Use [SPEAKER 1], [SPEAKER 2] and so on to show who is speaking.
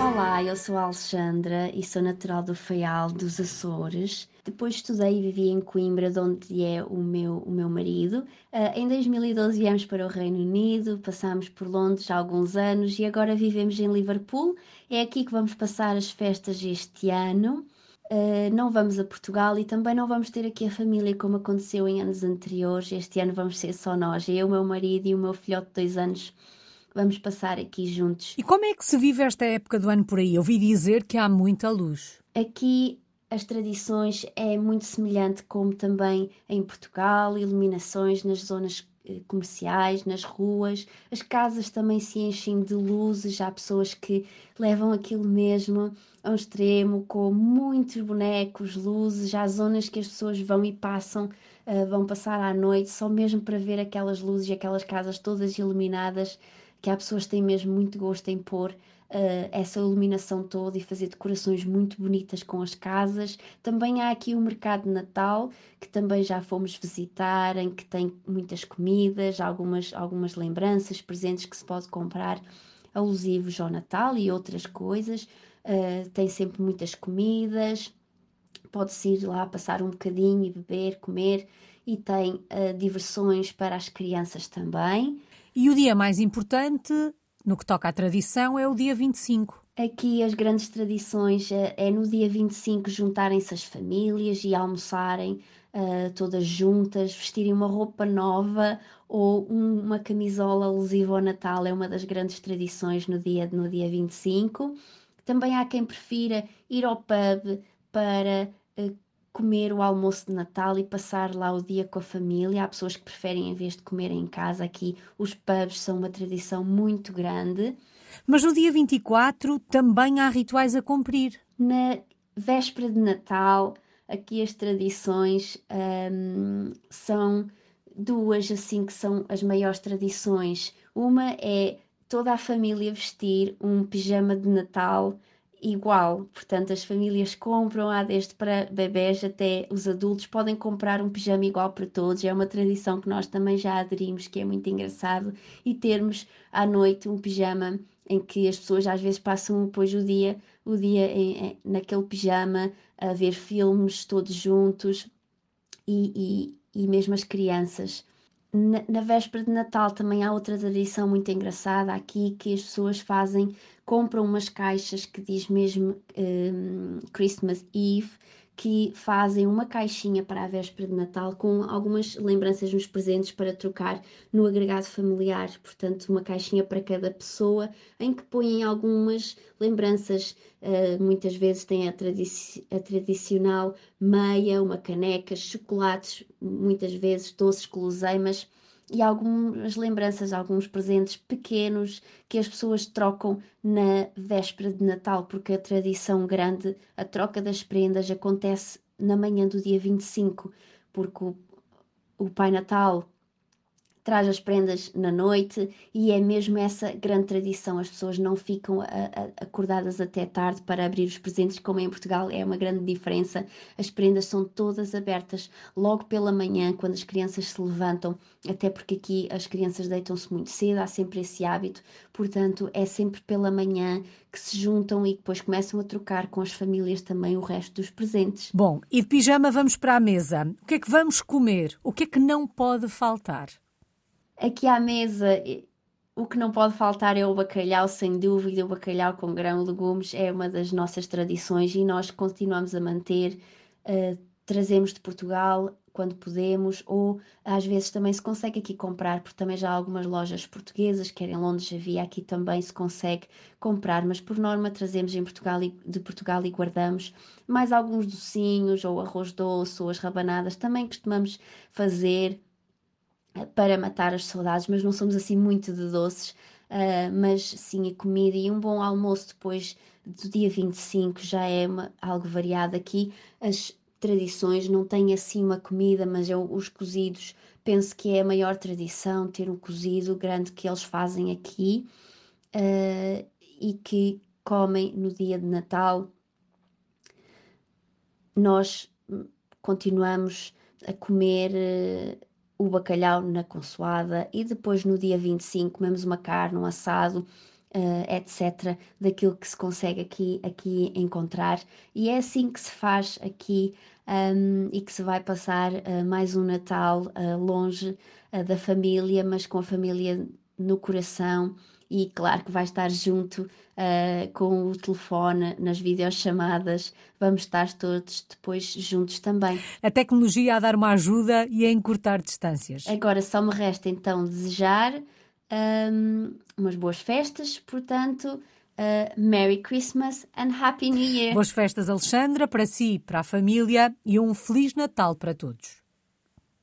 [SPEAKER 1] Olá, eu sou a Alexandra e sou natural do Faial dos Açores. Depois estudei e vivi em Coimbra, de onde é o meu, o meu marido. Uh, em 2012 viemos para o Reino Unido, passámos por Londres há alguns anos e agora vivemos em Liverpool. É aqui que vamos passar as festas este ano. Uh, não vamos a Portugal e também não vamos ter aqui a família como aconteceu em anos anteriores. Este ano vamos ser só nós, eu, meu marido e o meu filhote de dois anos vamos passar aqui juntos.
[SPEAKER 2] E como é que se vive esta época do ano por aí? Eu ouvi dizer que há muita luz.
[SPEAKER 1] Aqui as tradições é muito semelhante como também em Portugal, iluminações nas zonas eh, comerciais, nas ruas, as casas também se enchem de luzes, há pessoas que levam aquilo mesmo a um extremo, com muitos bonecos, luzes, há zonas que as pessoas vão e passam, uh, vão passar à noite só mesmo para ver aquelas luzes e aquelas casas todas iluminadas que há pessoas que têm mesmo muito gosto em pôr uh, essa iluminação toda e fazer decorações muito bonitas com as casas. Também há aqui o mercado de Natal, que também já fomos visitar, em que tem muitas comidas, algumas, algumas lembranças, presentes que se pode comprar alusivos ao Natal e outras coisas. Uh, tem sempre muitas comidas, pode-se ir lá passar um bocadinho e beber, comer, e tem uh, diversões para as crianças também.
[SPEAKER 2] E o dia mais importante, no que toca à tradição, é o dia 25.
[SPEAKER 1] Aqui as grandes tradições é, é no dia 25 juntarem-se as famílias e almoçarem uh, todas juntas, vestirem uma roupa nova ou um, uma camisola alusiva ao Natal, é uma das grandes tradições no dia, no dia 25. Também há quem prefira ir ao pub para uh, comer o almoço de Natal e passar lá o dia com a família. Há pessoas que preferem, em vez de comer em casa, aqui os pubs são uma tradição muito grande.
[SPEAKER 2] Mas no dia 24 também há rituais a cumprir.
[SPEAKER 1] Na véspera de Natal, aqui as tradições hum, são duas, assim, que são as maiores tradições. Uma é toda a família vestir um pijama de Natal igual. Portanto, as famílias compram, há desde para bebés até os adultos, podem comprar um pijama igual para todos. É uma tradição que nós também já aderimos, que é muito engraçado. E termos à noite um pijama em que as pessoas às vezes passam depois o dia, o dia em, em, naquele pijama a ver filmes todos juntos e, e, e mesmo as crianças. Na, na, véspera de Natal também há outra tradição muito engraçada aqui que as pessoas fazem compram umas caixas que diz mesmo um, Christmas Eve, que fazem uma caixinha para a véspera de Natal com algumas lembranças nos presentes para trocar no agregado familiar. Portanto, uma caixinha para cada pessoa em que põem algumas lembranças. Uh, muitas vezes tem a, tradici a tradicional meia, uma caneca, chocolates, muitas vezes doces guloseimas e algumas lembranças, alguns presentes pequenos que as pessoas trocam na véspera de Natal, porque a tradição grande, a troca das prendas, acontece na manhã do dia 25, porque o, o Pai Natal traz as prendas na noite e é mesmo essa grande tradição. As pessoas não ficam a, a, acordadas até tarde para abrir os presentes, como em Portugal é uma grande diferença. As prendas são todas abertas logo pela manhã, quando as crianças se levantam, até porque aqui as crianças deitam-se muito cedo, há sempre esse hábito, portanto é sempre pela manhã que se juntam e depois começam a trocar com as famílias também o resto dos presentes.
[SPEAKER 2] Bom, e de pijama vamos para a mesa. O que é que vamos comer? O que é que não pode faltar?
[SPEAKER 1] Aqui à mesa, o que não pode faltar é o bacalhau, sem dúvida. O bacalhau com grão, legumes é uma das nossas tradições e nós continuamos a manter. Uh, trazemos de Portugal quando podemos, ou às vezes também se consegue aqui comprar, porque também já há algumas lojas portuguesas, quer em Londres havia, aqui também se consegue comprar, mas por norma trazemos em Portugal e, de Portugal e guardamos mais alguns docinhos, ou arroz doce, ou as rabanadas, também costumamos fazer para matar as saudades, mas não somos assim muito de doces. Uh, mas sim, a comida e um bom almoço depois do dia 25 já é uma, algo variado aqui. As tradições não têm assim uma comida, mas eu, os cozidos penso que é a maior tradição ter um cozido grande que eles fazem aqui uh, e que comem no dia de Natal. Nós continuamos a comer. Uh, o bacalhau na consoada e depois no dia 25 comemos uma carne, um assado uh, etc., daquilo que se consegue aqui, aqui encontrar. E é assim que se faz aqui um, e que se vai passar uh, mais um Natal uh, longe da família, mas com a família no coração e claro que vai estar junto uh, com o telefone nas videochamadas, vamos estar todos depois juntos também.
[SPEAKER 2] A tecnologia a dar uma ajuda e a encurtar distâncias.
[SPEAKER 1] Agora só me resta então desejar um, umas boas festas, portanto. Uh, Merry Christmas and Happy New Year!
[SPEAKER 2] Boas festas, Alexandra, para si, para a família e um Feliz Natal para todos.